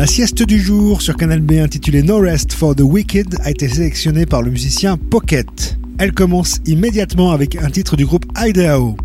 La sieste du jour sur Canal B intitulée No Rest for the Wicked a été sélectionnée par le musicien Pocket. Elle commence immédiatement avec un titre du groupe Idaho.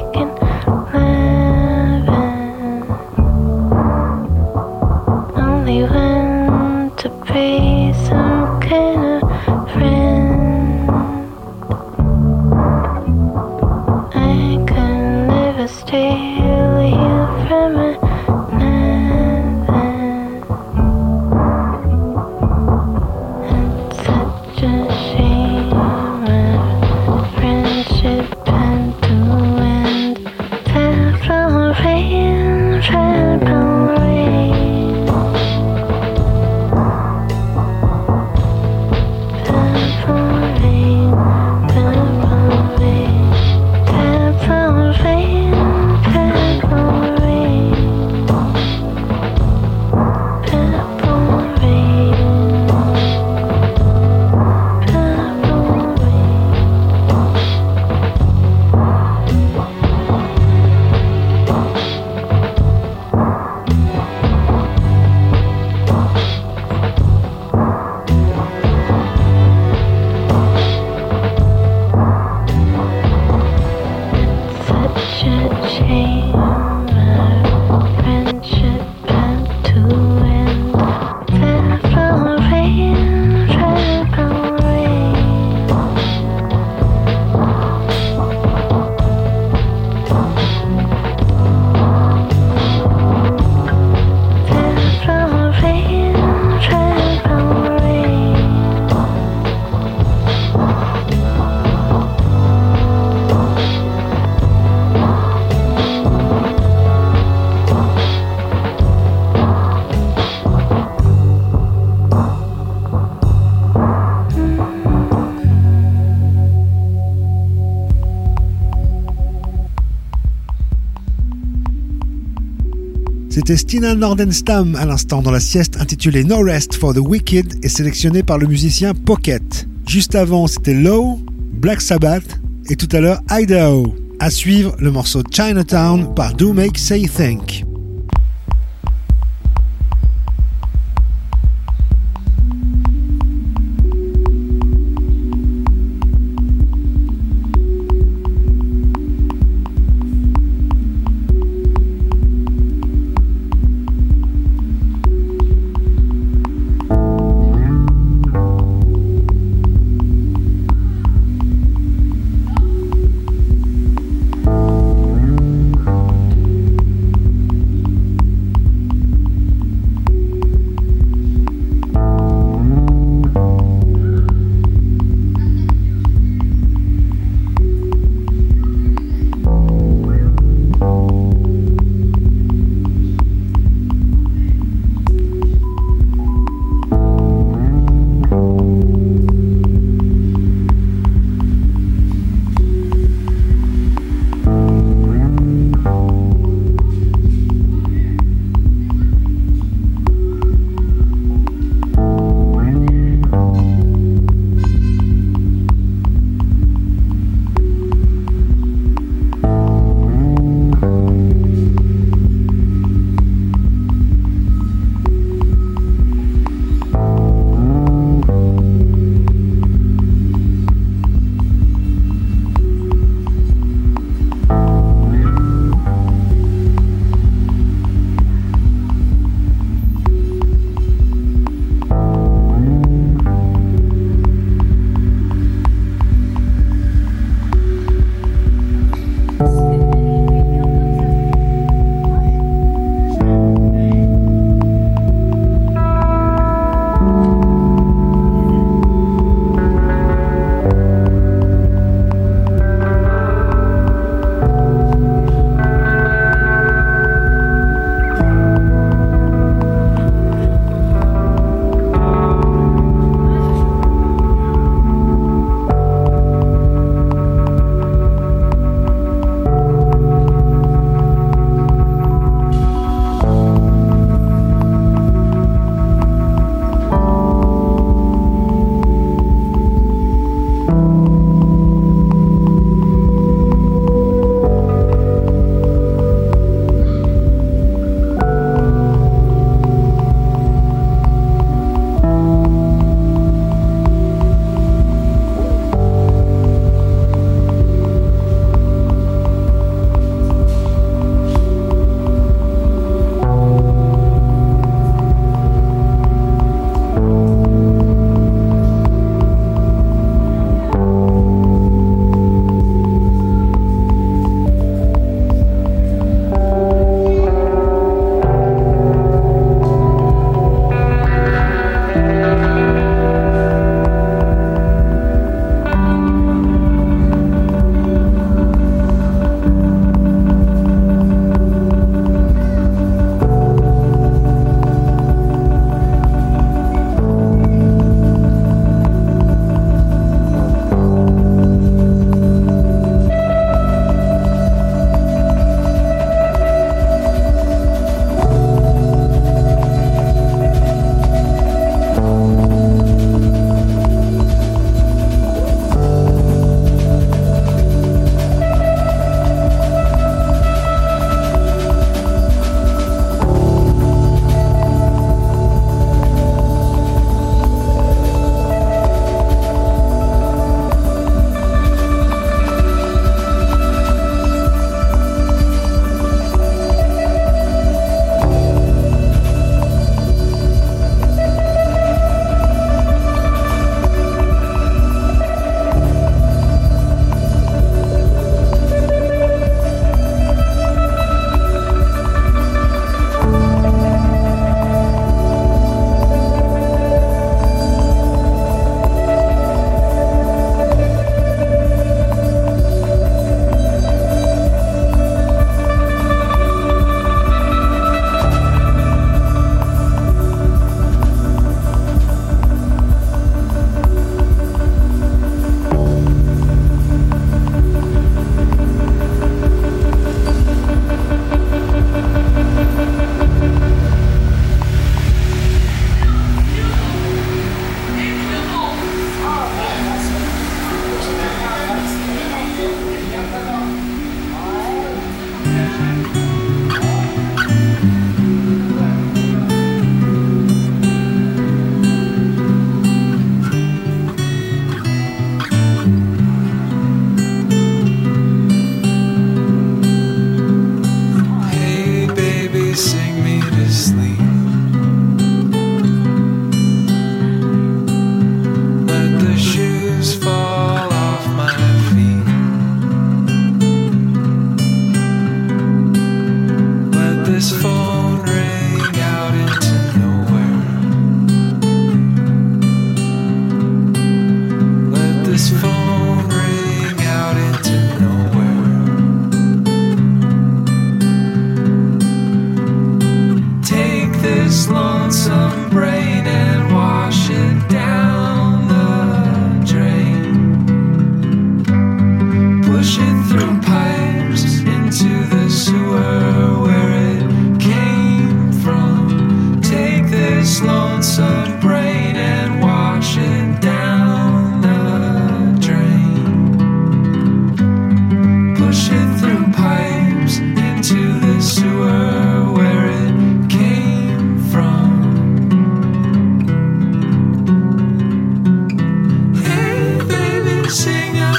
and C'était Stina Nordenstam à l'instant dans la sieste intitulée No Rest for the Wicked et sélectionnée par le musicien Pocket. Juste avant, c'était Low, Black Sabbath et tout à l'heure Idaho. À suivre le morceau Chinatown par Do Make Say Think.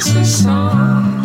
a song.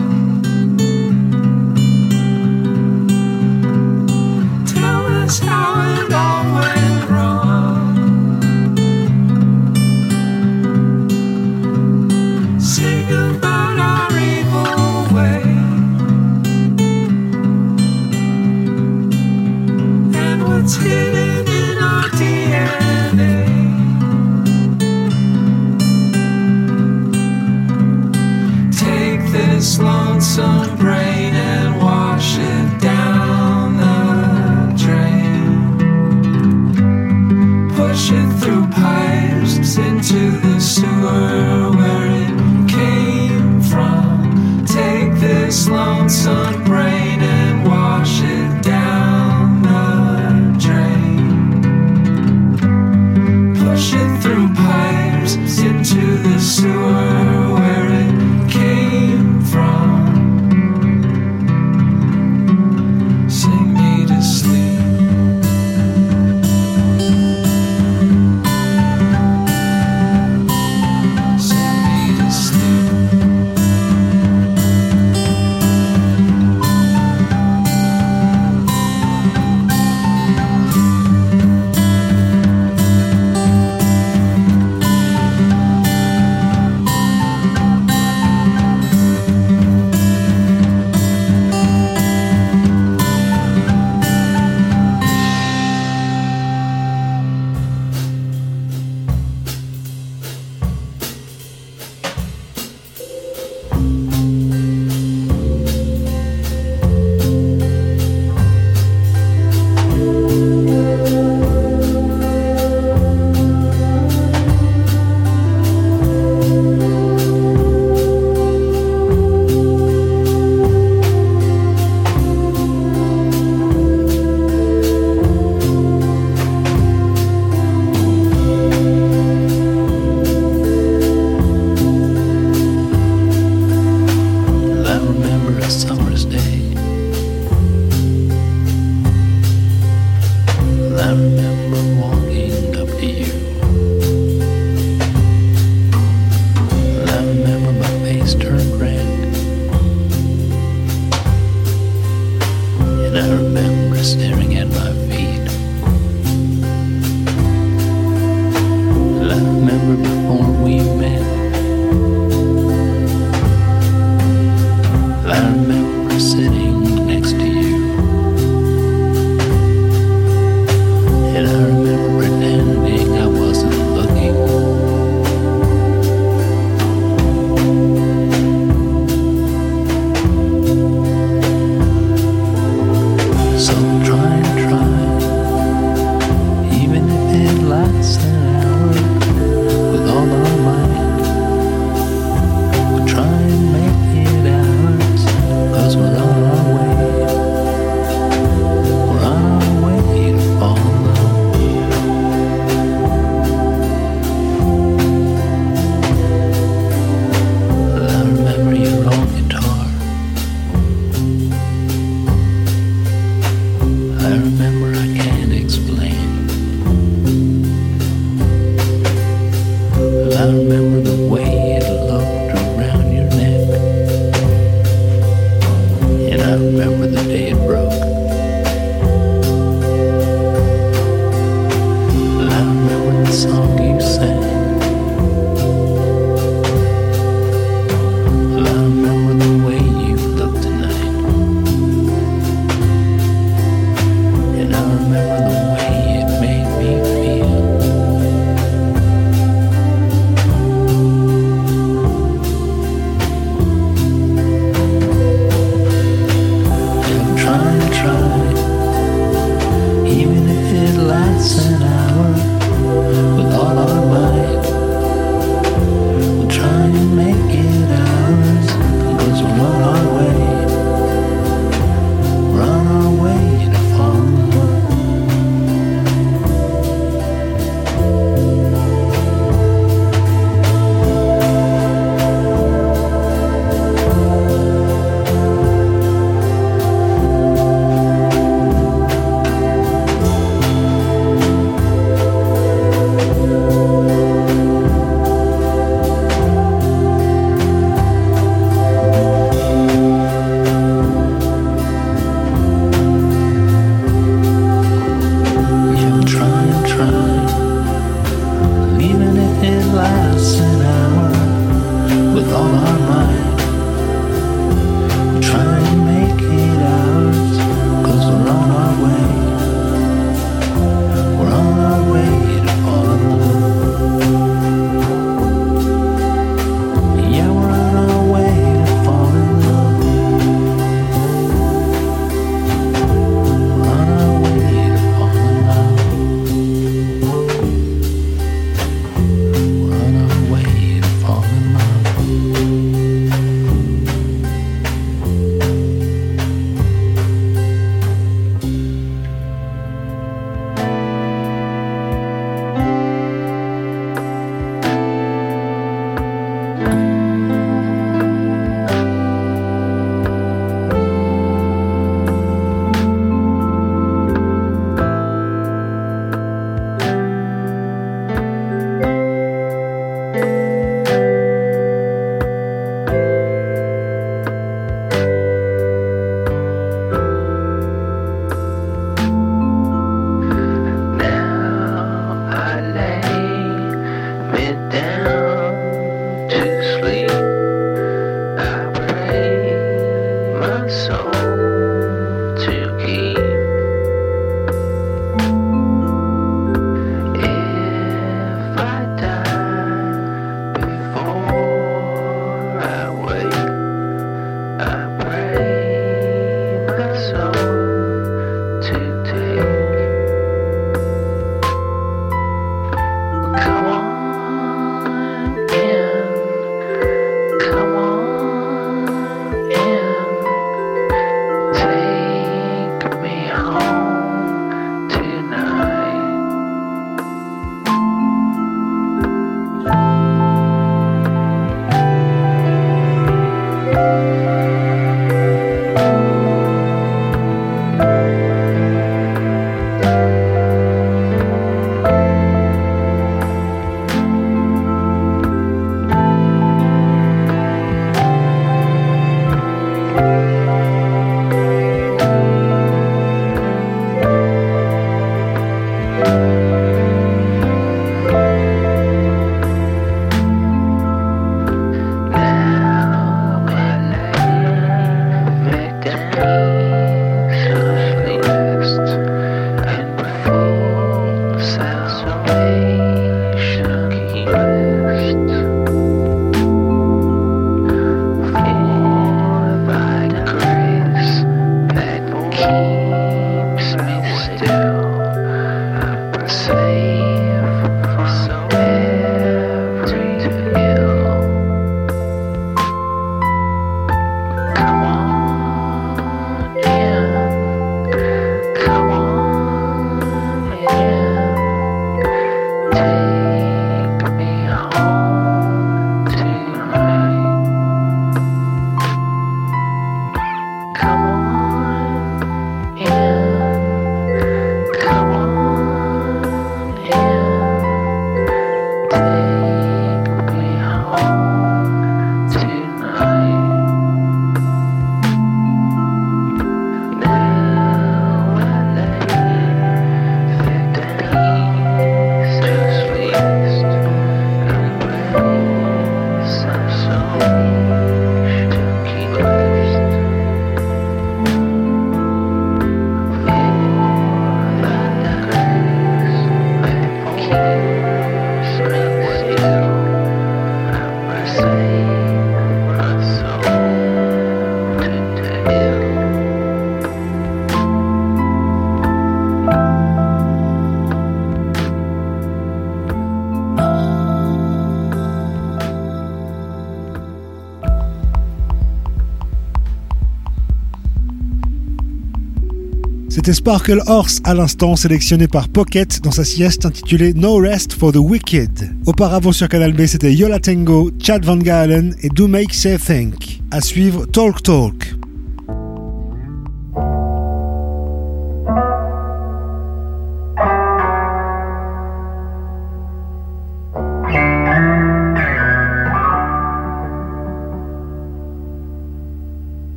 C'était Sparkle Horse à l'instant, sélectionné par Pocket dans sa sieste intitulée No Rest for the Wicked. Auparavant sur Canal B, c'était Yola Tango, Chad Van Galen et Do Make Say Think. À suivre Talk Talk.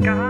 sky.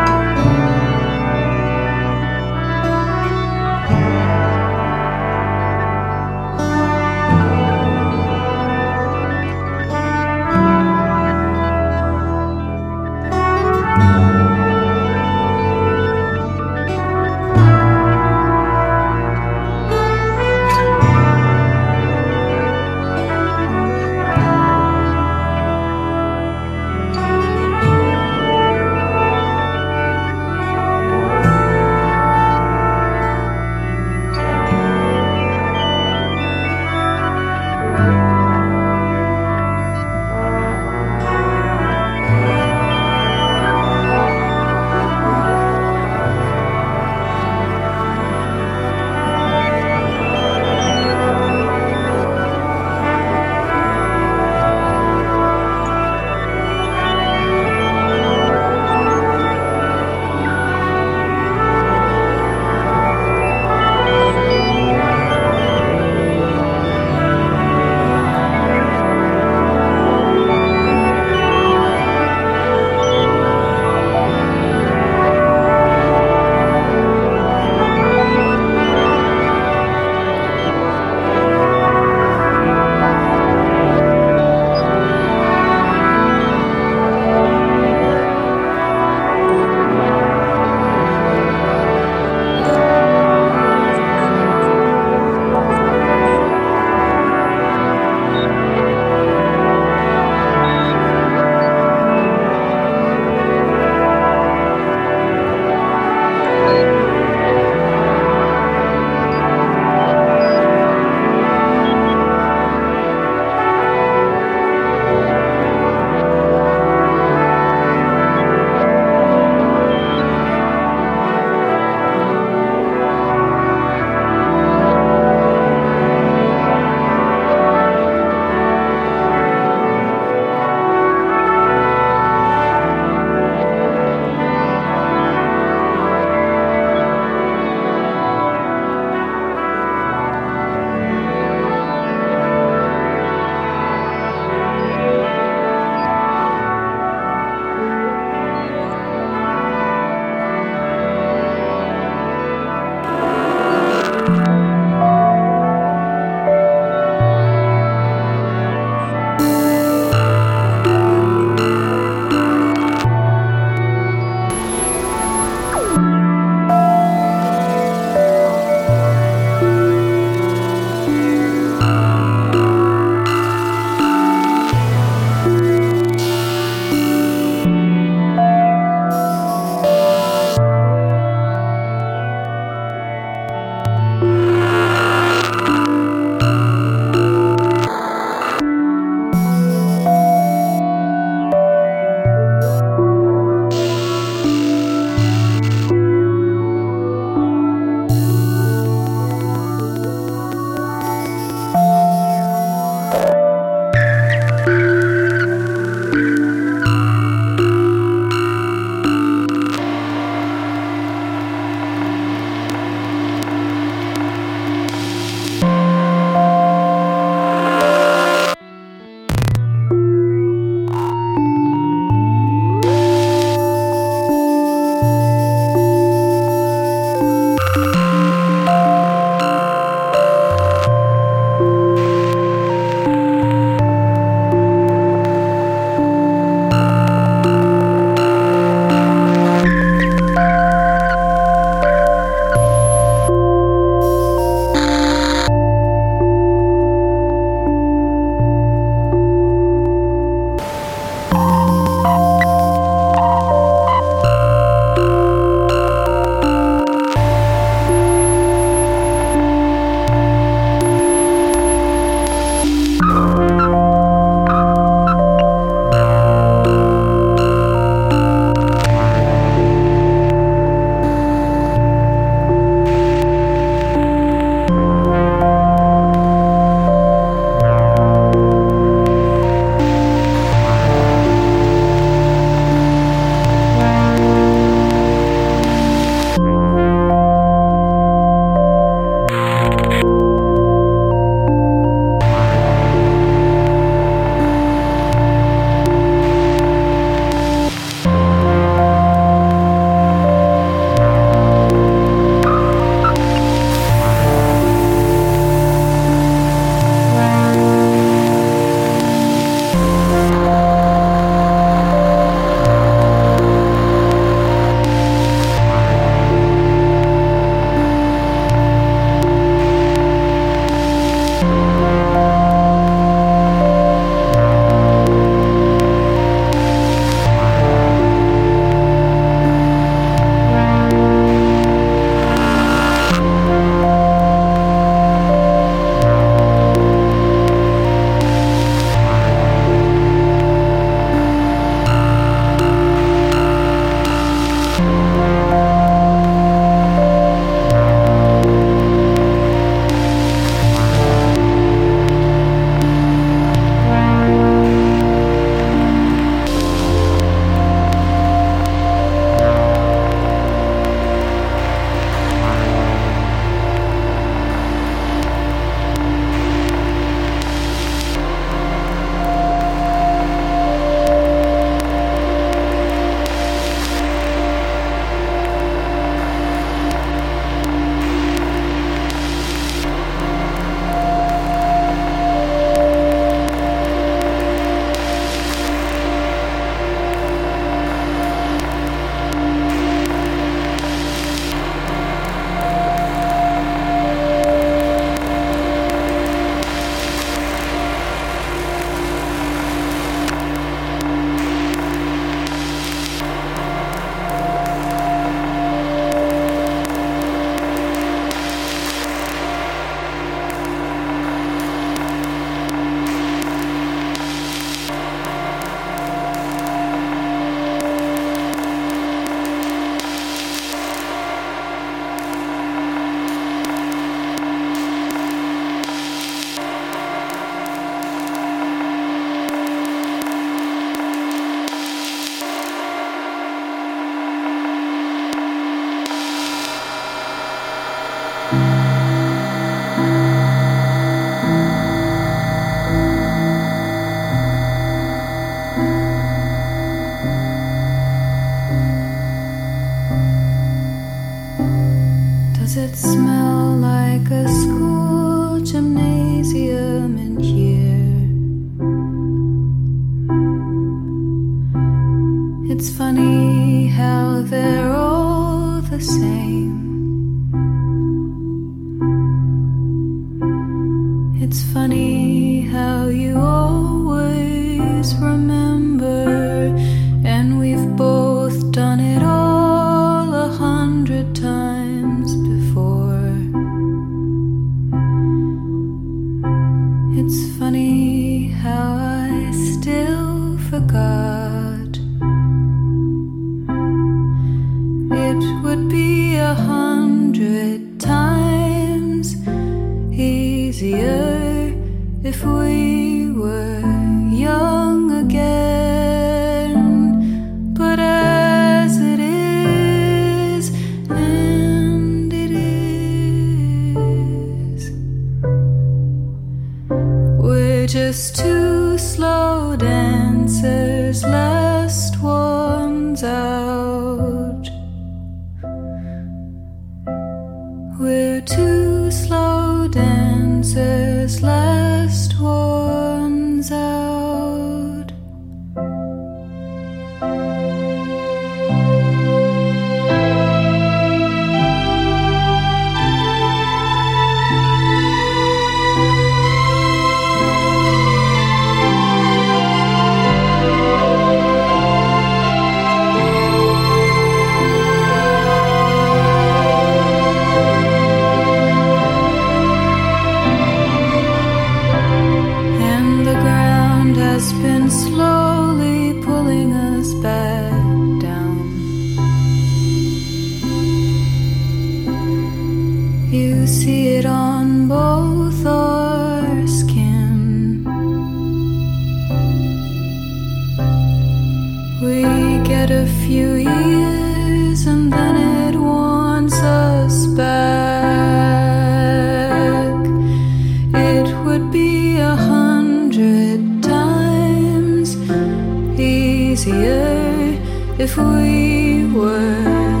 easier if we were.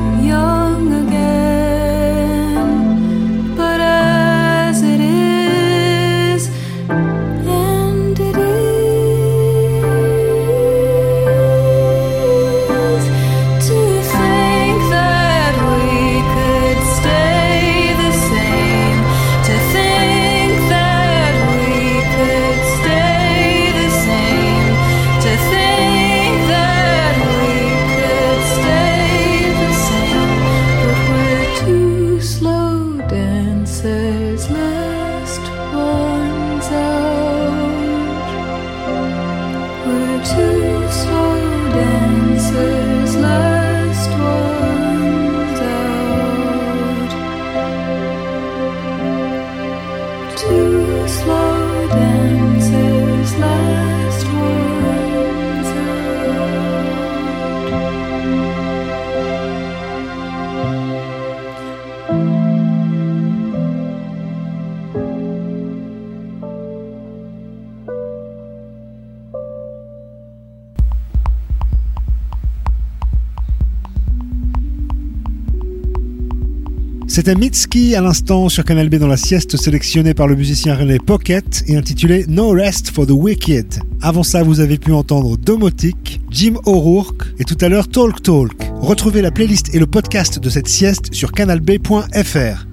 C'était Mitski à l'instant sur Canal B dans la sieste sélectionnée par le musicien René Pocket et intitulée No Rest for the Wicked. Avant ça, vous avez pu entendre Domotic, Jim O'Rourke et tout à l'heure Talk Talk. Retrouvez la playlist et le podcast de cette sieste sur canalb.fr.